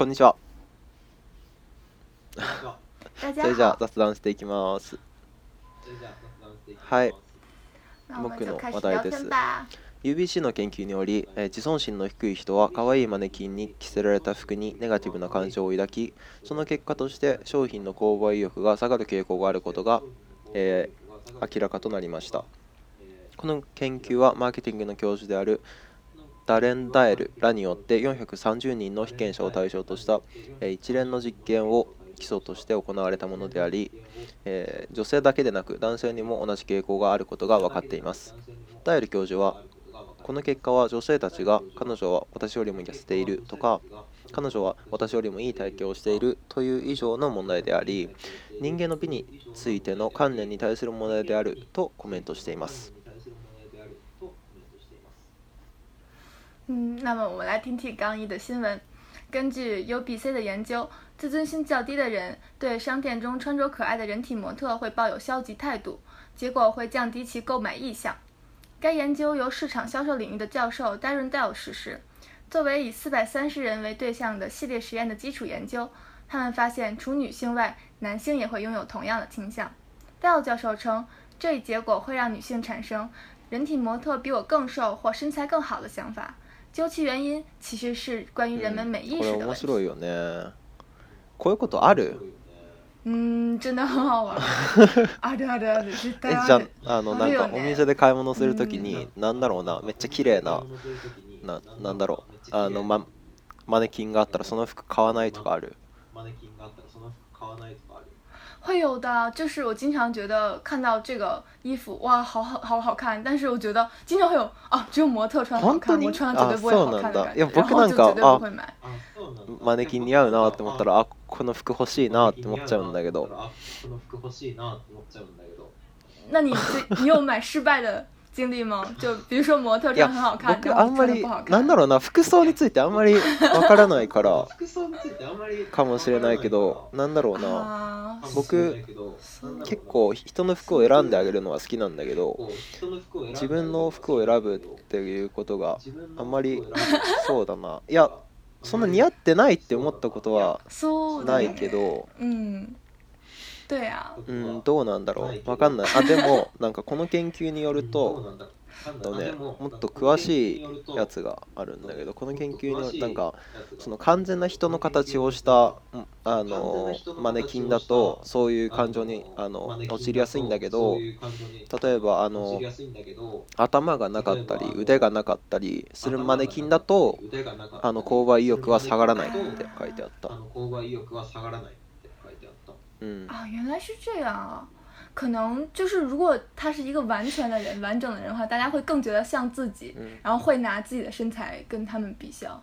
こんにちは。それじゃあ雑談していきます。はい。僕の話題です。UBC の研究により、えー、自尊心の低い人は可愛いマネキンに着せられた服にネガティブな感情を抱きその結果として商品の購買意欲が下がる傾向があることが、えー、明らかとなりましたこの研究はマーケティングの教授であるダレンダエルらによって430人の被験者を対象とした一連の実験を基礎として行われたものであり、えー、女性だけでなく男性にも同じ傾向があることが分かっていますダエル教授はこの結果は女性たちが彼女は私よりも痩せているとか彼女は私よりもいい体験をしているという以上の問題であり人間の美についての観念に対する問題であるとコメントしています嗯，那么我们来听听刚毅的新闻。根据 UBC 的研究，自尊心较低的人对商店中穿着可爱的人体模特会抱有消极态度，结果会降低其购买意向。该研究由市场销售领域的教授 Darren Dell 实施。作为以四百三十人为对象的系列实验的基础研究，他们发现除女性外，男性也会拥有同样的倾向。Dell 教授称，这一结果会让女性产生“人体模特比我更瘦或身材更好的想法”。究其原因，其实是关于人们每意识的问题。こういうことある？うん真的很好玩。あるあるある絶対ある。じゃあのなんかお店で買い物するときに、なんだろうなめっちゃ綺麗なななんだろうあのまマネキンがあったらその服買わないとかある。マネキンがあったらその服買わないとか。会有的，就是我经常觉得看到这个衣服，哇，好好好好看，但是我觉得经常会有啊，只有模特穿好看，我穿了绝对不好看。的感觉，不啊，绝对不会买。啊，所以绝对不能买。啊，所以绝对不能买。啊，所以绝对不能买。啊，所服买。经历吗？就比如说模特穿很好看，僕あんまりなんだろうな服装についてあんまりわからないから服装についてあんまりかもしれないけどなんだろうな僕結構人の服を選んであげるのは好きなんだけど自分の服を選ぶっていうことがあんまりそうだないやそんな似合ってないって思ったことはないけど、ねうん、うんどうなんだろうわかんない。あでもなんかこの研究によると。とね、もっと詳しいやつがあるんだけどこの研究のなんかその完全な人の形をしたあのマネキンだとそういう感情にあの陥りやすいんだけど例えばあの頭がなかったり腕がなかったりするマネキンだとあの購買意欲は下がらないって書いてあった。嗯啊，原来是这样啊，可能就是如果他是一个完全的人、完整的人的话，大家会更觉得像自己，然后会拿自己的身材跟他们比较。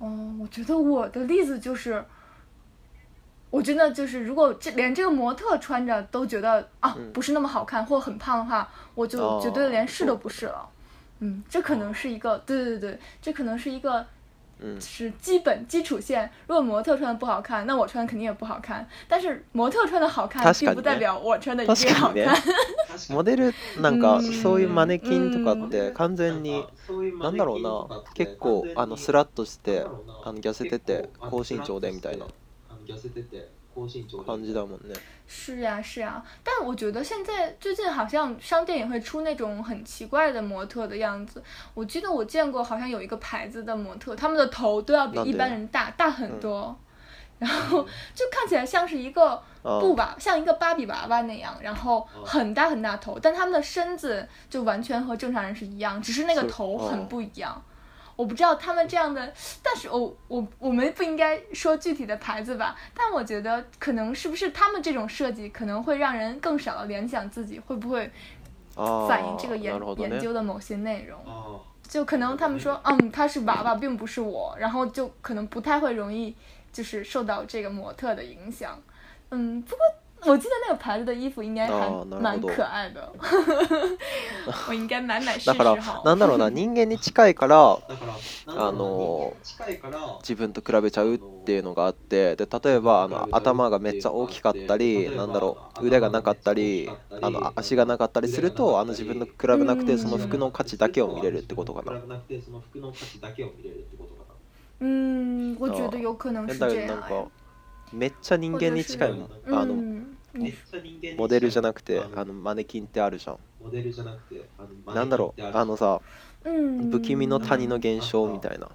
嗯，我觉得我的例子就是，我真的就是，如果这连这个模特穿着都觉得啊不是那么好看或很胖的话，我就绝对连试都不试了。嗯，这可能是一个，对对对，这可能是一个。是基本基础线。如果模特穿的不好看，那我穿肯定也不好看。但是模特穿的好看，并不代表我穿的一定好看。モデルなんかそういうマネキンとかって完全になんだろうな、結構あのスラッとしてあの痩せてて高身長でみたいな。痩せてて是啊是啊，但我觉得现在最近好像商店也会出那种很奇怪的模特的样子。我记得我见过好像有一个牌子的模特，他们的头都要比一般人大大很多，然后就看起来像是一个布吧，像一个芭比娃娃那样，然后很大很大头，但他们的身子就完全和正常人是一样，只是那个头很不一样。我不知道他们这样的，但是我我我们不应该说具体的牌子吧，但我觉得可能是不是他们这种设计可能会让人更少的联想自己会不会反映这个研研究的某些内容，就可能他们说嗯他是娃娃并不是我，然后就可能不太会容易就是受到这个模特的影响，嗯不过。我记得那个牌子的衣服应该还蛮可愛的。我应该买買試試だからなんだろうな人間に近いからあの自分と比べちゃうっていうのがあってで例えばあの頭がめっちゃ大きかったりなんだろう腕がなかったりあの足がなかったりするとあの自分と比べなくてその服の価値だけを見れるってことかな。うん、我觉得有可能是这样。なんかめっちゃ人間に近いもん、あの。モデルじゃなくてあのマネキンってあるじゃんモデルじゃなくてなんだろうあのさ、うん、不気味の谷の現象みたいな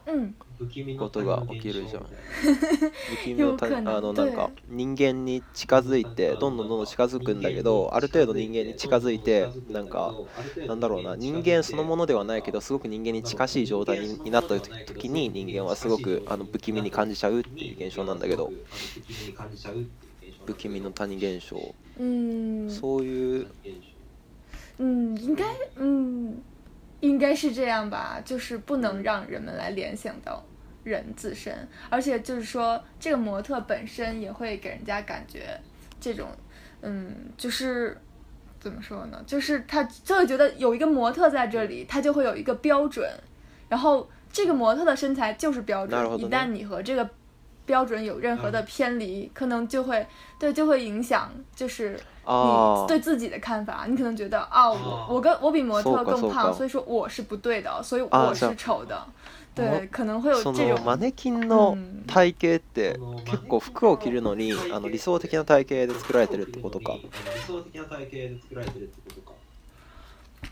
ことが起きるじゃん不気味の谷あのなんか人間に近づいてどんどんどんどん近づくんだけどある程度人間に近づいてなんかなんだろうな人間そのものではないけどすごく人間に近しい状態になった時に人間はすごくあの不気味に感じちゃうっていう現象なんだけど。不，君民的他尼象。嗯。そういう。嗯，应该，嗯，应该是这样吧，就是不能让人们来联想到人自身，而且就是说，这个模特本身也会给人家感觉这种，嗯，就是怎么说呢？就是他就会觉得有一个模特在这里，他就会有一个标准，然后这个模特的身材就是标准，一旦你和这个。标准有任何的偏离，可能就会对，就会影响，就是你对自己的看法。你可能觉得，啊，我我跟我比模特更胖，所以说我是不对的，所以我是丑的。对，可能会有这种。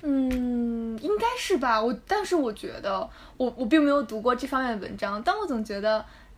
嗯，应该体型，是吧？我但是我觉得我我并没有读过这方面就是说，就是说，就是是是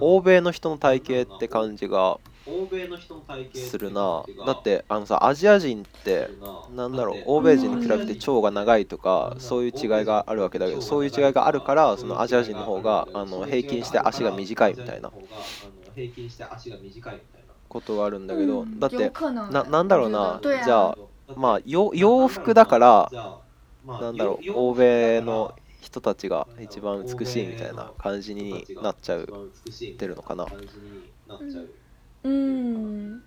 欧米の人の体型って感じがするなだってあのさアジア人って何だろう欧米人に比べて腸が長いとかそういう違いがあるわけだけどそういう違いがあるからそのアジア人の方があの平均して足が短いみたいなことがあるんだけどだってなだろうなじゃあまあ洋服だからなんだろう欧米の人たちが一番美しいみたいな感じになっちゃうてるのかな。嗯，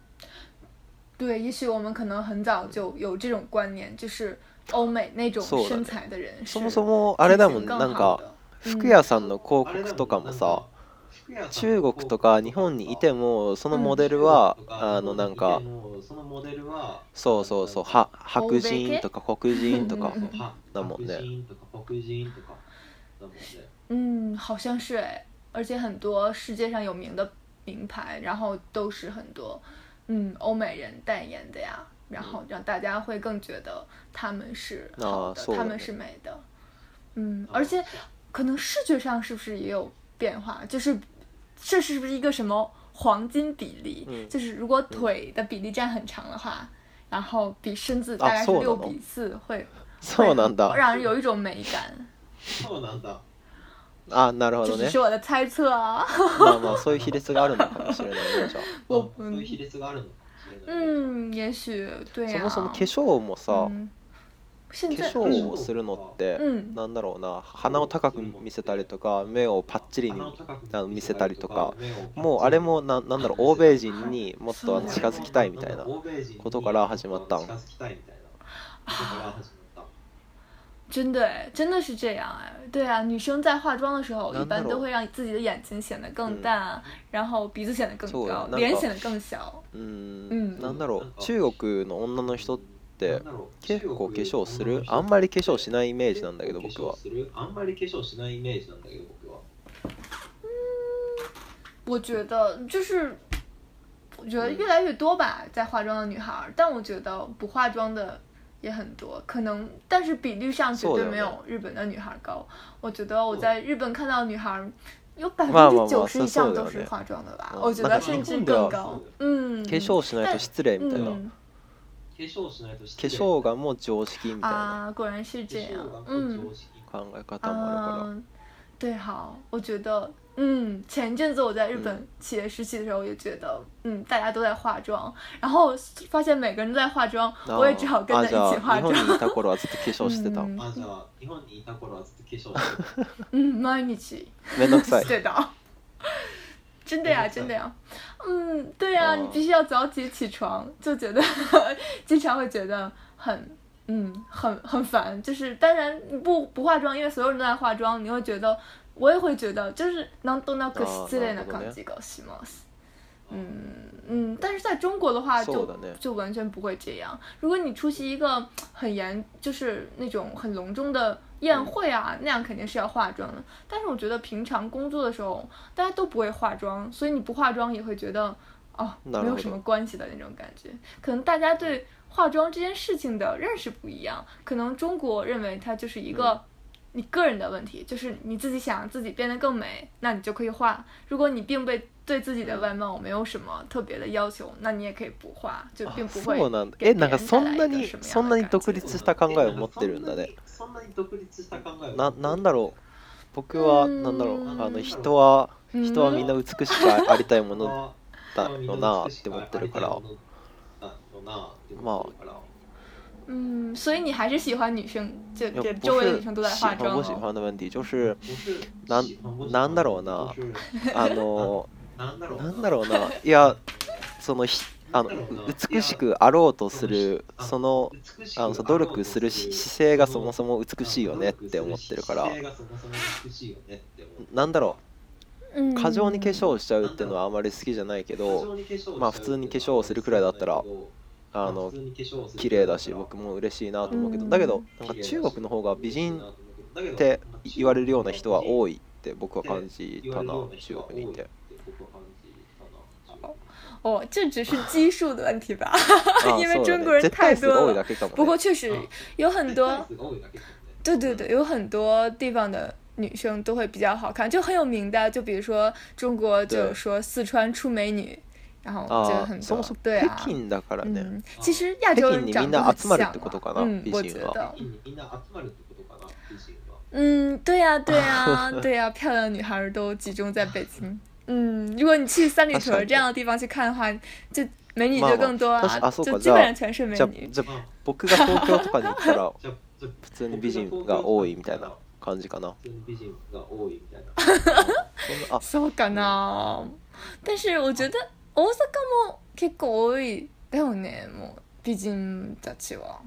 对，也许我们可能很早就有这种观念，就是欧美那种身材的人。そもそもあれだもん、なんか服屋さんの広告とかもさ、中国とか日本にいてもそのモデルはあのなんかそうそうそう白人とか黒人とかだもんね。嗯，好像是哎，而且很多世界上有名的名牌，然后都是很多嗯欧美人代言的呀，然后让大家会更觉得他们是好的，他们是美的。嗯，而且可能视觉上是不是也有变化？就是。这是不是一个什么黄金比例？就是如果腿的比例占很长的话，然后比身子大概是六比四会，让人有一种美感。啊，なるほどね。这只是我的猜测啊。嗯，也许对啊。そもそも化粧もさ。化粧をするのって、うなんだろうな鼻を高く見せたりとか目をパッチリに見せたりとかもうあれもななんだろう欧米人にもっと近づきたいみたいなことから始まったん。真的真的是这样哎，对啊，女生在化妆的时候，一般都会让自己的眼睛显得更淡，然后鼻子显得更高，脸显得更小。嗯嗯，なんだろう。中国の女の人って結構化粧するあんまり化粧しないイメージなんだけど僕はあんまり化粧しないイメージなんだけど僕は我觉得就是我觉得越来越多吧，在化妆的女孩，但我觉得不化妆的也很多，可能但是比率上绝对没有日本的女孩高。我觉得我在日本看到女孩。有百分之九十以上都是化妆的吧？我觉得甚至更高。うん。化粧しないと失礼みたいな。粧がもう常識みたいな。果然是这样。考え方もあるから。对，好，我觉得，嗯，前阵子我在日本企业实习的时候，也觉得，嗯，大家都在化妆，然后发现每个人都在化妆，我也只好跟着一起化妆。嗯，毎日。めんどくさい。してた。真的呀，真的呀，嗯，对呀，你必须要早起起床，就觉得经常会觉得很，嗯，很很烦，就是当然不不化妆，因为所有人都在化妆，你会觉得，我也会觉得，就是能动到可之类的高级高西帽嗯嗯，但是在中国的话就就完全不会这样，如果你出席一个很严，就是那种很隆重的。宴会啊，那样肯定是要化妆的。但是我觉得平常工作的时候，大家都不会化妆，所以你不化妆也会觉得哦没有什么关系的那种感觉。可能大家对化妆这件事情的认识不一样，可能中国认为它就是一个你个人的问题，就是你自己想自己变得更美，那你就可以化。如果你并被对自己的外貌没有什么特別的要求、那你也可以不画、就并不会。そうなんだ。え、なんかそんなにそんなに独立した考えを持ってるんだね。そんなに独立した考え。ななんだろう。僕はなんだろう。あの人は人はみんな美しくありたいものだよなって思ってるから。まあ。嗯，所以你还是喜欢女生，就周围的女生都在化妆、喜欢不喜欢的问题，就是，なんだろうな、あの。なんだろうないやそのひあの美しくあろうとするそのあの努力する姿勢がそもそも美しいよねって思ってるからなんだろう過剰に化粧をしちゃうっていうのはあまり好きじゃないけどまあ普通に化粧をするくらいだったらあの綺麗だし僕も嬉しいなと思うけどだけどなんか中国の方が美人って言われるような人は多いって僕は感じたな中国にいて。哦，这只是基数的问题吧，因为中国人太多。不过确实有很多，对对对，有很多地方的女生都会比较好看，就很有名的，就比如说中国就有说四川出美女，然后就很多对啊。嗯，其实亚洲人长得很像。嗯，对呀对呀 对呀，漂亮女孩都集中在北京。嗯，如果你去三里屯这样的地方去看的话，就美女就更多あ、就基本上全是美女。じゃ僕が東京とかに行ったら普通に美人が多いみたいな感じかな。そうかな。但是我觉得大阪も結構多いだよね。もう美人たちは。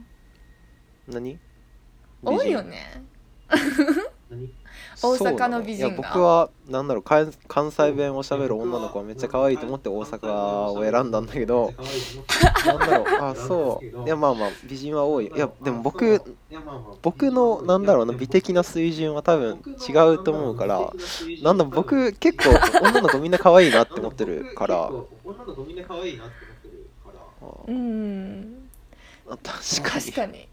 何？多いよね。何？大阪の美人が、ね、僕はなんだろう関西弁をしゃべる女の子はめっちゃ可愛いと思って大阪を選んだんだけどなんだろうあそういやまあまあ美人は多いいやでも僕僕のなんだろうな美的な水準は多分違うと思うからなんだ僕結構女の子みんな可愛いなって思ってるから女の子みんな可愛いなって思ってるからうん確かに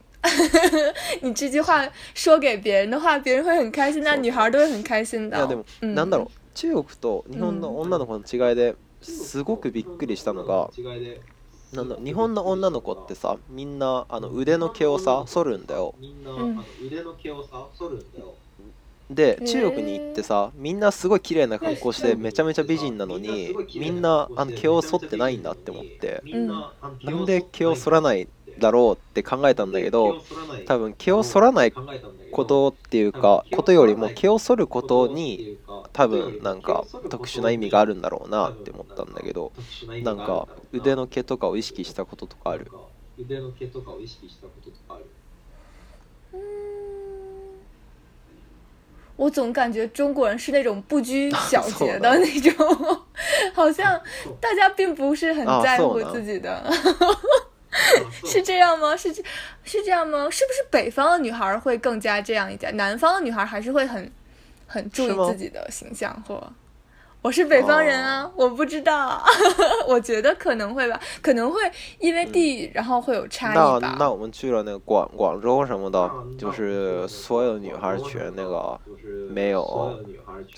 你这句话说给别人的话，别人会很开心，那女孩都会很开心的。いやでも、なんだろう、中国と日本の女の子の違いですごくびっくりしたのが、なんだ日本の女の子ってさ、みんなあの腕の毛をさ剃るんだよ。みんなあ腕の毛をさ剃るんだよ。で中国に行ってさみんなすごい綺麗な格好してめちゃめちゃ美人なのにみんなあの毛を剃ってないんだって思って、うん、なんで毛を剃らないだろうって考えたんだけど多分毛を剃らないことっていうかことよりも毛を剃ることに多分なんか特殊な意味があるんだろうなって思ったんだけどなんか腕の毛とかを意識したこととかある腕の毛とかを意識したこととかある我总感觉中国人是那种不拘小节的 那种，好像大家并不是很在乎自己的。是这样吗？是是这样吗？是不是北方的女孩会更加这样一点？南方的女孩还是会很很注意自己的形象？或我是北方人啊，我不知道，我觉得可能会吧，可能会因为地域，然后会有差异。那那我们去了那个广广州什么的，就是所有女孩全那个没有所有的女孩去。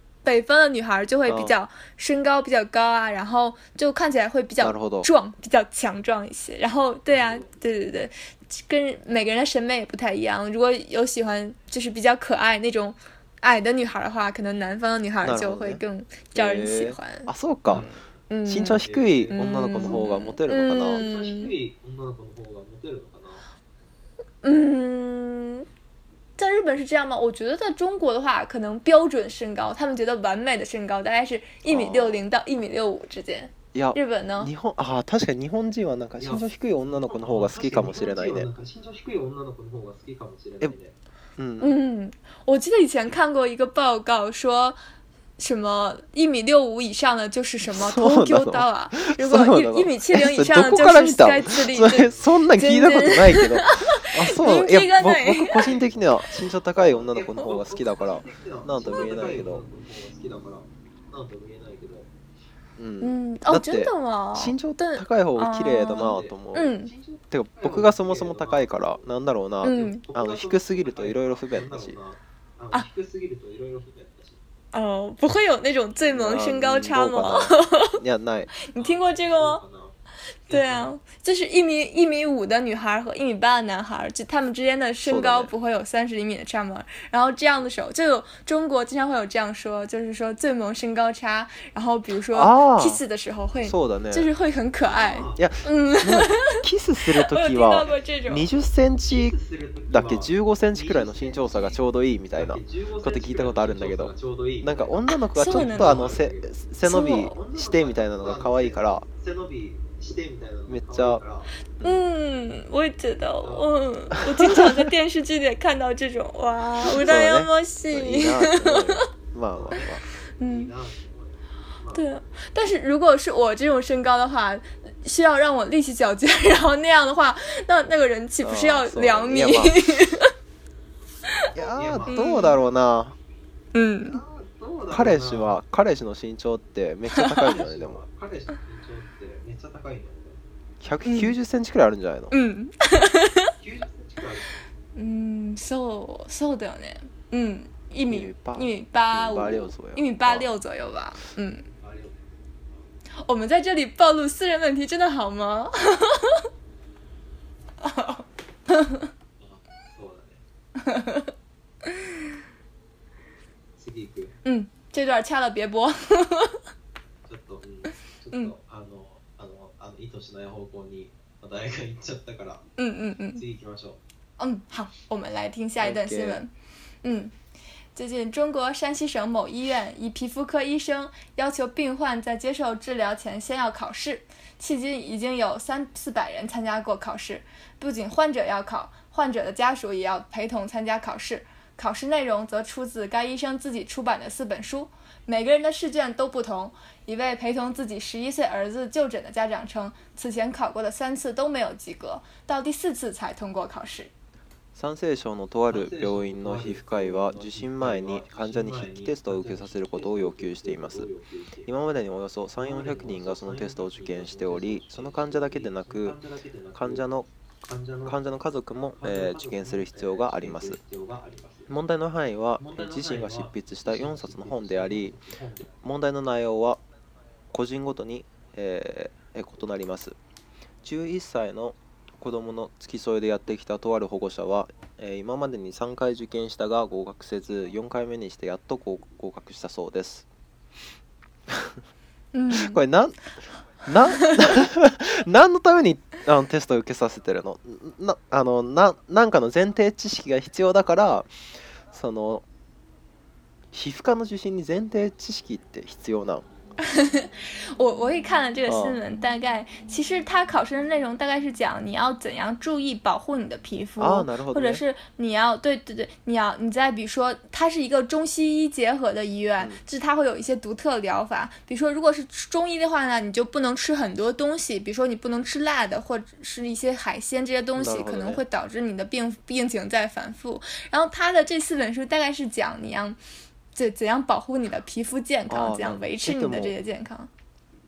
北方的女孩就会比较身高比较高啊，然后就看起来会比较壮，比较强壮一些。然后，对啊，对对对，跟每个人的审美也不太一样。如果有喜欢就是比较可爱那种矮的女孩的话，可能南方的女孩就会更招人喜欢。啊，そうか。身長低い女の子の方がモテるのかな。在日本是这样吗？我觉得在中国的话，可能标准身高，他们觉得完美的身高大概是一米六零到一米六五之间。日本呢？日本確かに日本人はなんか身長低い女の子の方が好きかもしれないね。え、うん。嗯，我记得以前看过一个报告，说什么一米六五以上的就是什么 Tokyo 如果一一米七零以上，身高最低。え、そんな聞いたことないけど。あそうないや僕個人的には身長高い女の子の方が好きだから なんとも言えないけどうん、あ、ちだって身長高い方が綺麗だなと思う、うん、てか僕がそもそも高いからなんだろうな、うん、あの低すぎるといろいろ不便だしあ低すぎるといろいろ不便哦，不会有那种最萌身高差吗？你听过这个吗？对啊，就是一米一米五的女孩和一米八的男孩，就他们之间的身高不会有三十厘米的差吗？然后这样的时候，就有中国经常会有这样说，就是说最萌身高差。然后比如说 kiss 的时候会，就是会很可爱。呀，嗯，kiss するときは二十センチだっけ十五センチくらいの身長差がちょうどいいみたいな。こと聞いたことあるんだけど、听过的，我听过的，我听过的，我听过的，我听过的，我听过的，我听过的，我听过的，我听してみたいなめっちゃ嗯，我也觉うん我经常在电视剧里看到这种，哇，羨ましい。まあまあまあ。对，但是如果是我这种身高的话，需要让我力气较劲，然后那样的话，那那个人岂不是要两米？いやどうだろうな。うん。彼氏は彼氏の身長ってめっちゃ高いんじゃないでも。ちゃ高いんだ190センチくらいあるんじゃないのうんうんそうそうだよねうん一米八一米八五一米八六左右吧嗯我们在这里暴露私人问题真的好吗嗯，这段掐了别播。嗯。意図しない方向に話題が行っちゃったから。嗯嗯嗯，次行きましょう。嗯，好，我们来听下一段新闻。嗯，最近中国山西省某医院，一皮肤科医生要求病患在接受治疗前先要考试，迄今已经有三四百人参加过考试。不仅患者要考，患者的家属也要陪同参加考试。考试内容则出自该医生自己出版的四本书，每个人的试卷都不同。一位陪同自己十一岁儿子就诊的家长称，此前考过的三次都没有及格，到第四次才通过考试。三聖所のとある病院の皮膚科は受診前に患者に筆記テストを受けさせることを要求しています。今までにおよそ三四百人がそのテストを受験しており、その患者だけでなく患者の。患者の家族も、受験する必要があります問題の範囲は自身が執筆した4冊の本であり問題の内容は個人ごとに、異なります11歳の子供の付き添いでやってきたとある保護者は、今までに3回受験したが合格せず4回目にしてやっと合格したそうですこれ 何のためにあのテストを受けさせてるのなあのななんかの前提知識が必要だからその皮膚科の受診に前提知識って必要なの 我我也看了这个新闻，大概其实他考试的内容大概是讲你要怎样注意保护你的皮肤，或者是你要对对对，你要你再比如说，它是一个中西医结合的医院，就是它会有一些独特疗法。比如说，如果是中医的话呢，你就不能吃很多东西，比如说你不能吃辣的或者是一些海鲜这些东西，可能会导致你的病病情在反复。然后他的这四本书大概是讲你要。怎怎样保护你的皮膚健康，怎样維持你的這些健康。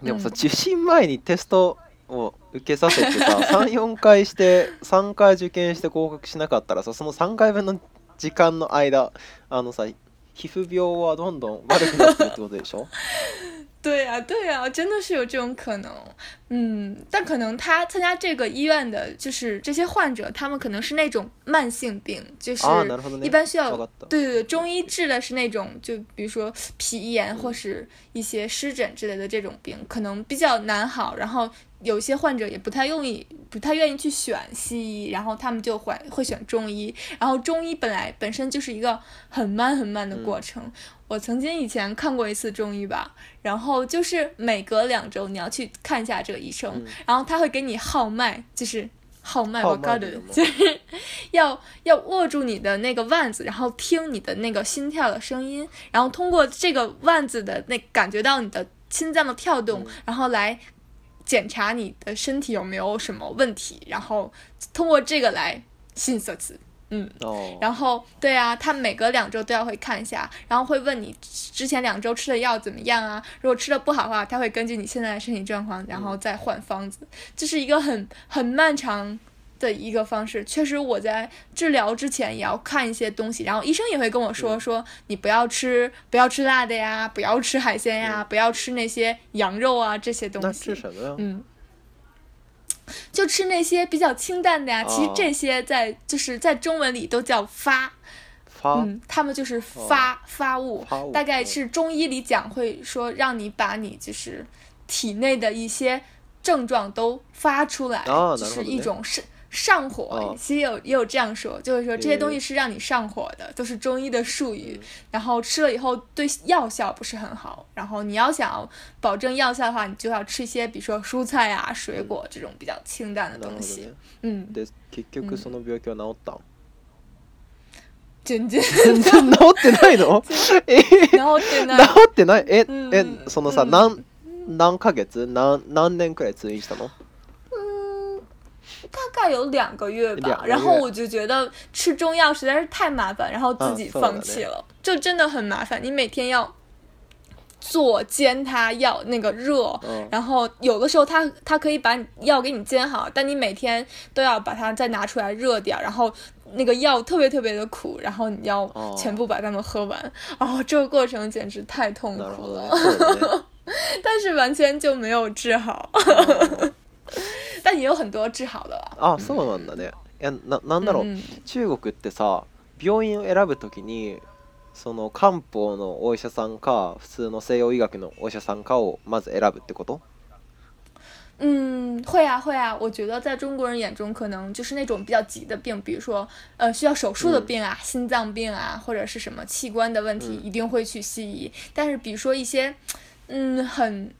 でもさ、受診前にテストを受けさせてさ、34回して3回受験して合格しなかったらさ、その3回分の時間の間、あのさ、皮膚病はどんどん悪くなってるってことでしょ对呀，对呀，真的是有这种可能，嗯，但可能他参加这个医院的，就是这些患者，他们可能是那种慢性病，就是一般需要，对对对，中医治的是那种，就比如说皮炎或是一些湿疹之类的这种病，可能比较难好，然后。有些患者也不太愿意，不太愿意去选西医，然后他们就会会选中医。然后中医本来本身就是一个很慢很慢的过程。我曾经以前看过一次中医吧，然后就是每隔两周你要去看一下这个医生，然后他会给你号脉，就是号脉，我告诉你，就是 要要握住你的那个腕子，然后听你的那个心跳的声音，然后通过这个腕子的那感觉到你的心脏的跳动，然后来。检查你的身体有没有什么问题，然后通过这个来信色子，嗯，然后对啊，他每隔两周都要会看一下，然后会问你之前两周吃的药怎么样啊？如果吃的不好的话，他会根据你现在的身体状况，然后再换方子。这是一个很很漫长。的一个方式，确实我在治疗之前也要看一些东西，然后医生也会跟我说说你不要吃不要吃辣的呀，不要吃海鲜呀，不要吃那些羊肉啊这些东西。那吃什么呀？嗯，就吃那些比较清淡的呀。其实这些在就是在中文里都叫发，嗯，他们就是发发物，大概是中医里讲会说让你把你就是体内的一些症状都发出来，就是一种是。上火其实有也有这样说，就是说这些东西是让你上火的，都是中医的术语。然后吃了以后对药效不是很好。然后你要想保证药效的话，你就要吃一些比如说蔬菜啊、水果这种比较清淡的东西。嗯。結局その病気は治った全然全然治ってないの？治 ってない？治 ってない？ええ？そのさ、何ヶ月、何年くらい通したの？大概有两个月吧，然后我就觉得吃中药实在是太麻烦，然后自己放弃了，就真的很麻烦。你每天要做煎它药，那个热，然后有的时候它它可以把药给你煎好，但你每天都要把它再拿出来热掉，然后那个药特别特别的苦，然后你要全部把它们喝完，然后这个过程简直太痛苦了，但是完全就没有治好。但也有很多治好的啊，そうなんだね。え、な、なんだろう。中国ってさ、病院を選ぶときに、その漢方のお医者さんか、普通の西洋医学のお医者さんかをまず選ぶってこと？嗯，会啊，会啊。我觉得在中国人眼中，可能就是那种比较急的病，比如说呃需要手术的病啊、心脏病啊，或者是什么器官的问题，一定会去西医。但是比如说一些，嗯，很。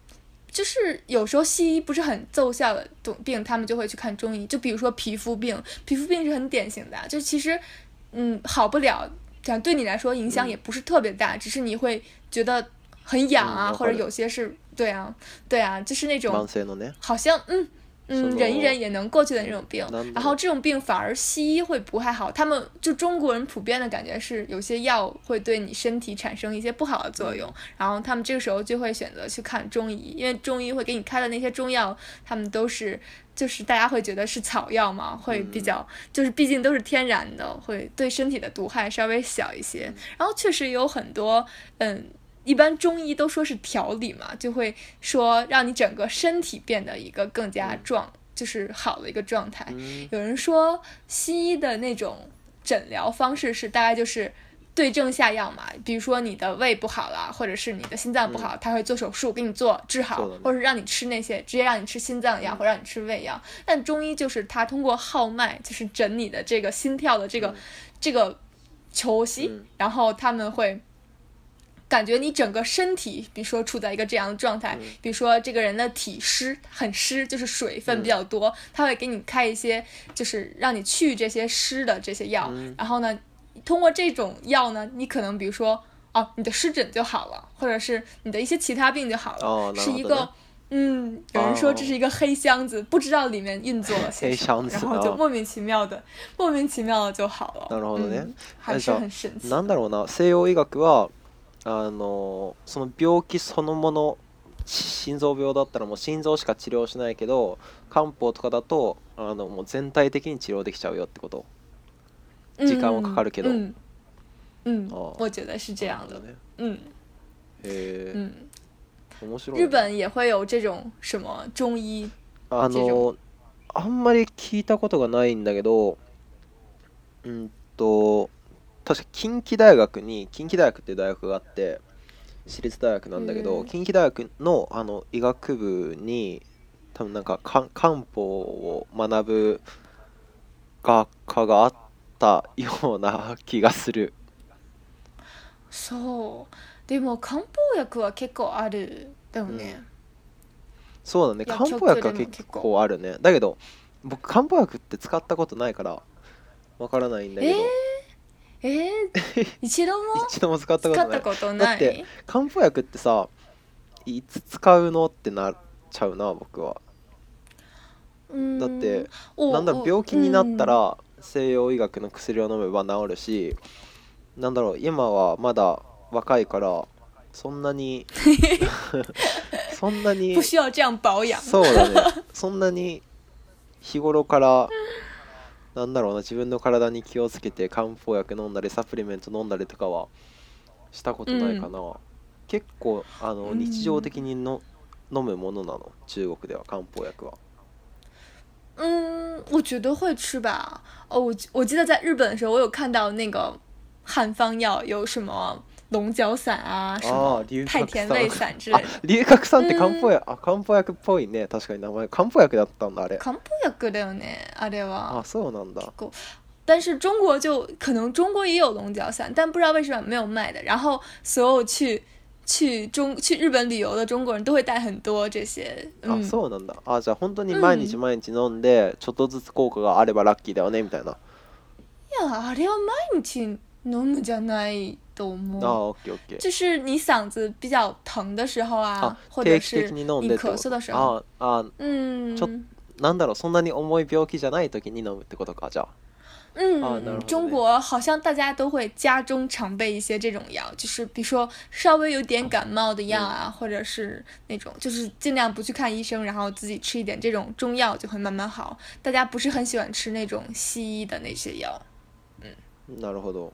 就是有时候西医不是很奏效的种病，他们就会去看中医。就比如说皮肤病，皮肤病是很典型的，就其实，嗯，好不了，讲对你来说影响也不是特别大，只是你会觉得很痒啊，或者有些是对啊，对啊，就是那种，好像嗯。嗯，忍一忍也能过去的那种病，然后这种病反而西医会不太好，他们就中国人普遍的感觉是有些药会对你身体产生一些不好的作用，然后他们这个时候就会选择去看中医，因为中医会给你开的那些中药，他们都是就是大家会觉得是草药嘛，会比较就是毕竟都是天然的，会对身体的毒害稍微小一些，然后确实有很多嗯。一般中医都说是调理嘛，就会说让你整个身体变得一个更加壮，就是好的一个状态。有人说，西医的那种诊疗方式是大概就是对症下药嘛，比如说你的胃不好了，或者是你的心脏不好，他会做手术给你做治好，或者让你吃那些直接让你吃心脏药或让你吃胃药。但中医就是他通过号脉，就是诊你的这个心跳的这个这个球隙，然后他们会。感觉你整个身体，比如说处在一个这样的状态，比如说这个人的体湿很湿，就是水分比较多，他会给你开一些，就是让你去这些湿的这些药。然后呢，通过这种药呢，你可能比如说哦，你的湿疹就好了，或者是你的一些其他病就好了。哦，是一个，嗯，有人说这是一个黑箱子，不知道里面运作了些什么，然后就莫名其妙的，莫名其妙的就好了。なるほどね，还是很神奇。なんだろうな、西洋医学は。あのその病気そのもの心臓病だったらもう心臓しか治療しないけど漢方とかだとあのもう全体的に治療できちゃうよってこと時間はかかるけどうんんうんうんうんうんうへえんうんう日本んうんうんうんうんあのあんまり聞いたことがないんだけどうんと確か近畿大学に近畿大学っていう大学があって私立大学なんだけど、近畿大学のあの医学部に多分なんか漢方を学ぶ学科があったような気がするそうでも漢方薬は結構あるだよね、うん、そうだね漢方薬は結構あるねだけど僕漢方薬って使ったことないからわからないんだけど、えーえー、一度も一度も使ったことないことないだって漢方薬ってさいつ使うのってなっちゃうな僕はだってなんだろう病気になったら西洋医学の薬を飲めば治るしなんだろう今はまだ若いからそんなに そんなにそうだねそんなに日頃からなんだろうな自分の体に気をつけて漢方薬飲んだりサプリメント飲んだりとかはしたことないかな、うん、結構あの日常的にの、うん、飲むものなの中国では漢方薬は。うん我觉得会吃吧。哦，我我记得在日本的时候，我有看到那个汉方药有什么龙角散啊，什么太田胃散之类的。啊，刘克散，这確かに名前漢方薬だったのあれ。甘草だよね、あれは。あ、そうなんだ。但是中国就可能中国也有龙角散，但不知道为什么没有卖的。然后所有去去中去日本旅游的中国人都会带很多这些。啊，そうなんだ。あ、じゃあ本当に毎日毎日飲んで、ちょっとずつ効果があればラッキーだよねみたいな。いや、あれは毎日飲むじゃない。就是你嗓子比较疼的时候啊，或者是你咳嗽的时候啊，嗯，就，なんだろうそんなに重い病気じゃない時に飲むってことかじゃ嗯，中国好像大家都会家中常备一些这种药，就是比如说稍微有点感冒的药啊，或者是那种就是尽量不去看医生，然后自己吃一点这种中药就会慢慢好。大家不是很喜欢吃那种西医的那些药，嗯，なるほど。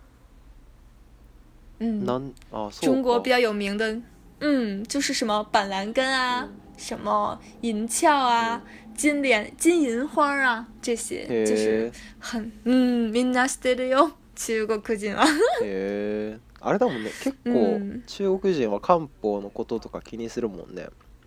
南啊，中国比较有名的，嗯，就是什么板蓝根啊，什么银翘啊。金莲、金银花啊，这些就是很うんみんなしてるよ中国人はへえあれだもんね結構中国人は漢方のこととか気にするもんね、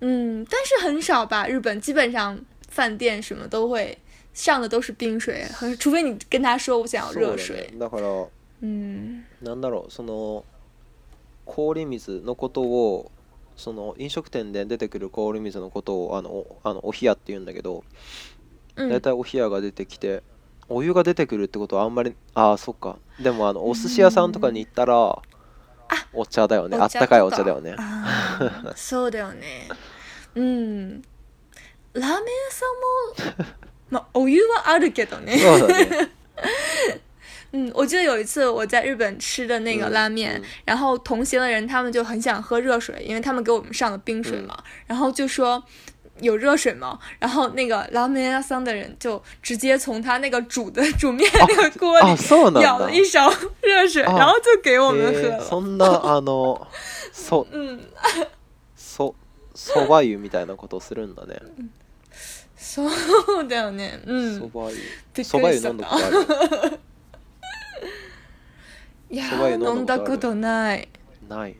嗯，但是很少吧，日本基本上饭店什么都会上的都是冰水，除非你跟他说我想要熱水。だから、うん、なんだろうその氷水のことをその飲食店で出てくる氷水のことをあのあのお冷やって言うんだけど、うん、お冷やが出てきてお湯が出てくるってことはあんまりああそっかでもあのお寿司屋さんとかに行ったら、お茶だよねあったかいお茶だよね そうだよねうんラーメン屋さんも まあお湯はあるけどねそうだね嗯，我记得有一次我在日本吃的那个拉面，嗯嗯、然后同行的人他们就很想喝热水，因为他们给我们上了冰水嘛，嗯、然后就说有热水吗？然后那个拉面阿桑的人就直接从他那个煮的 煮面那个锅里舀了一勺热水，然后就给我们喝了。そんなあのそ、そそば湯みたいなことするんだね。そうだよね。うん。そば湯。そば湯そば湯飲んだことない。ない。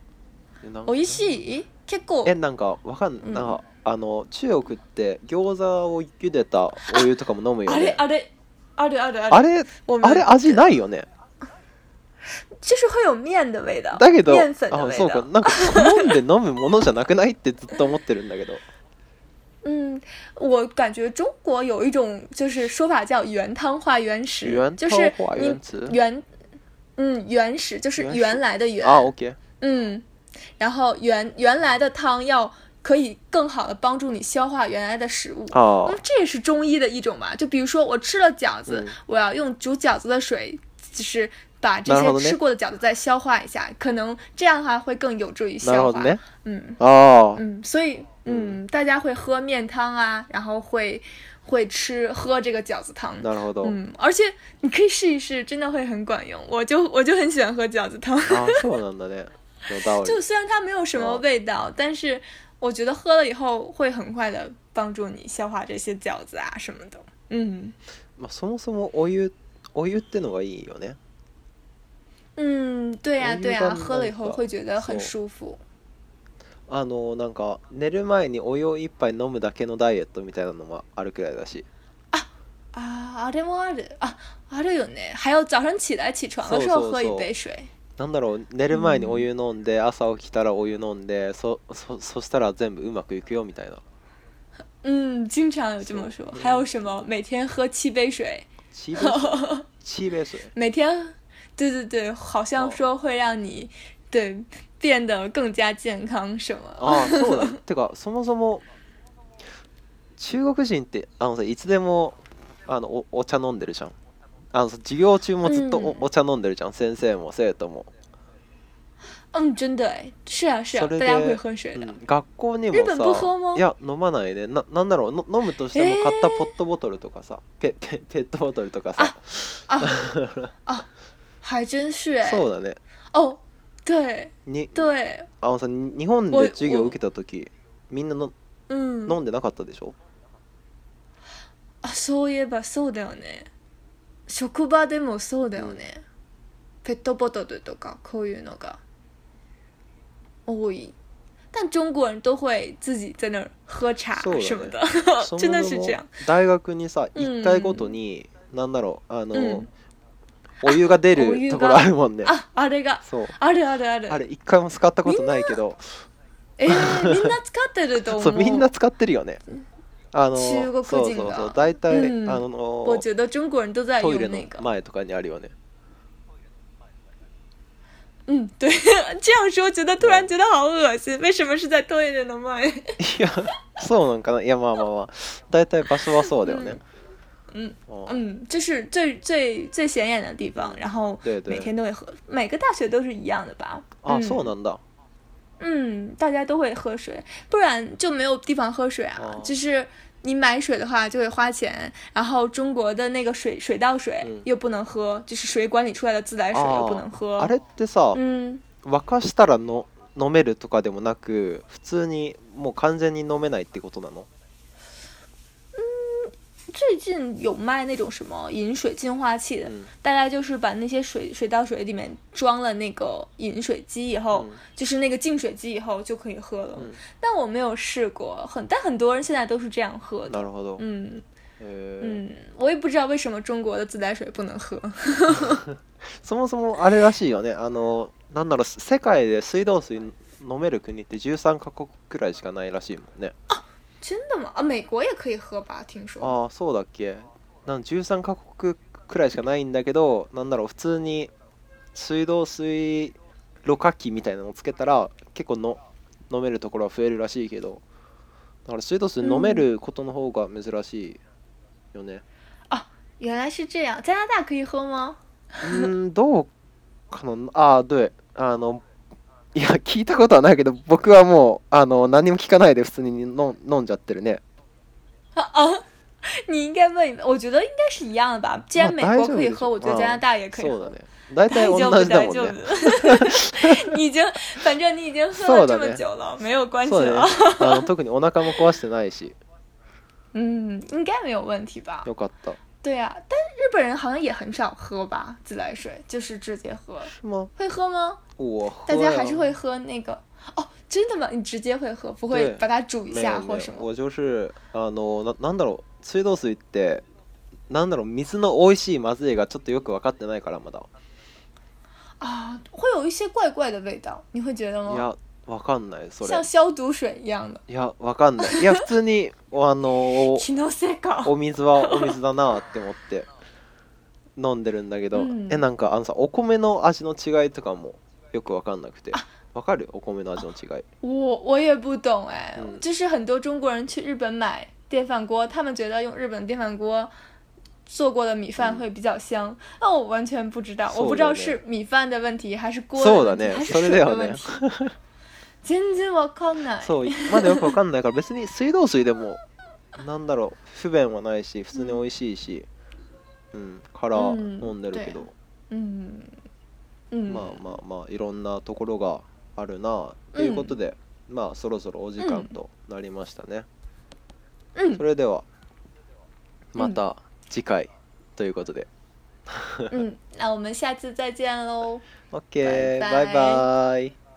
美味しい？結構。えなんかわかんな。あの中国って餃子を茹でたお湯とかも飲むよ、ね、あれあれあるあるあれあれ味ないよね会有面的味道だけどあそうかなんか飲んで飲むものじゃなくないってずっと思ってるんだけど嗯，我感觉中国有一种就是说法叫原汤化原食，原就是你原嗯原始就是原来的原啊，OK，嗯，然后原原来的汤要可以更好的帮助你消化原来的食物哦，那么这也是中医的一种吧？就比如说我吃了饺子，我要用煮饺子的水，就是把这些吃过的饺子再消化一下，可能这样的话会更有助于消化。嗯哦，嗯，所以嗯，大家会喝面汤啊，然后会会吃喝这个饺子汤。嗯，而且你可以试一试，真的会很管用。我就我就很喜欢喝饺子汤。啊，是有道理。就虽然它没有什么味道，但是。我觉得喝了以后会很快的帮助你消化这些饺子啊什么的。嗯。まそもそもお湯お湯ってのはいいよね。嗯，对呀对呀，喝了以后会觉得很舒服。あのなんか寝る前にお湯一杯飲むだけのダイエットみたいなのもあるくらいだし。あ、ああれもある。あ、あるよね。还有早上起来起床的时候喝一杯水。なんだろう寝る前にお湯飲んで、朝起きたらお湯飲んでそそそしたら全部うまくいくよみたいなん经常有这么说。还有什么？每天喝七杯水，七杯水，七杯水，每天，对对对，好像说会让你、oh. 对变得更加健康什么。あ、そうだ。てかそもそも中国人ってあのさいつでもあのおお茶飲んでるじゃん。あの授業中もずっとお,、お茶飲んでるじゃん先生も生徒も。う真的然。是啊是啊，大学校にもさ、日本いや飲まないね。ななんだろう飲むとしても買ったポットボトルとかさ、ペペペットボトルとかさ。ああ还真是そうだね。哦，对。に对。あのさ日本で授業受けた時、みんなの、うん、飲んでなかったでしょ？あそういえばそうだよね。職場でもそうだよねペットボトルとかこういうのが多い但中国人都会自己在那喝茶什么的，真的是这样。大学にさ、一回ごとに、なんだろう、あの、お湯が出るところあるもんね。あ、あれが。そう。あるあるある。あれ一回も使ったことないけど。えー、みんな使ってると思う。そう、みんな使ってるよね。あの中国人がそうそうそう大体、うん、あの我觉得中国人都在用那个前とかにあるよね。嗯，对，这样说觉得突然觉得好恶心。为什么是在トイレの前？いや、そうなんかな。いや、まあまあまあ、大い場所はそうだよね。嗯嗯，这是最最最显眼的地方。然后每天都会喝，每个大学都是一样的吧？啊，そうなんだ。嗯，大家都会喝水，不然就没有地方喝水啊。就是你买水的话就会花钱，然后中国的那个水、水道水又不能喝，就是水管里出来的自来水又不能喝。あれってさ、うん、沸かしたらの飲めるとかでもなく、普通にもう完全に飲めないってことなの？最近有卖那种什么饮水净化器的，大概就是把那些水水倒水里面装了那个饮水机以后，就是那个净水机以后就可以喝了。但我没有试过，很但很多人现在都是这样喝。的。嗯，呃，嗯，我也不知道为什么中国的自来水不能喝。そもそもあれらしいよね。あのなんだろう、世界で水道水飲める国って十三カ国くらいしかないらしいもんね。真的吗？あ、美国也可以喝吧？听说。ああ、そうだっけ。なん13カ国くらいしかないんだけど、なんだろう、普通に水道水ろ過器みたいなのをつけたら、結構の飲めるところは増えるらしいけど、だから水道水飲めることの方が珍しいよね。あ、原来是这样。加拿大可以喝吗？うん、どうかな。ああ、对。あのいや、聞いたことはないけど、僕はもう、あの、何も聞かないで普通に飲んじゃってるね。ああ你应该问，我觉得应该是一样的吧。既然美国可以喝，我觉得加拿大也可以喝。大体同じだもんね。你已经，反正你已经喝了这么久了，没有关系了。あの特にお腹も壊してないし。嗯，应该没有问题吧。よかった。对啊，但日本人好像也很少喝吧，自来水就是直接喝。是吗？会喝吗？我大家还是会喝那个。哦，真的吗？你直接会喝，不会把它煮一下或什么？我就是啊，那那，难道，那，水しいがちょっとよくかってないからまだ。啊，会有一些怪怪的味道，你会觉得吗？わかんないそれ像消毒水一样的いやわかんないいや普通に あの気のせいかお水はお水だなって思って 飲んでるんだけど、うん、えなんかあのさお米の味の違いとかもよくわかんなくてわかるお米の味の違い我我也不懂哎、嗯、就是很多中国人去日本买电饭锅他们觉得用日本电饭锅做过的米饭会比较香，那、嗯、我完全不知道，我不知道是米饭的问题还是锅的问题，还是水的问题。全然わかんないそうまだよくわかんないから別に水道水でもなんだろう不便はないし普通に美味しいし、うん、うん、から飲んでるけど、うん、うん、まあまあまあいろんなところがあるなということで、うん、まあそろそろお時間となりましたね、それではまた次回ということで、嗯，那我们下次再见喽。OK，拜拜。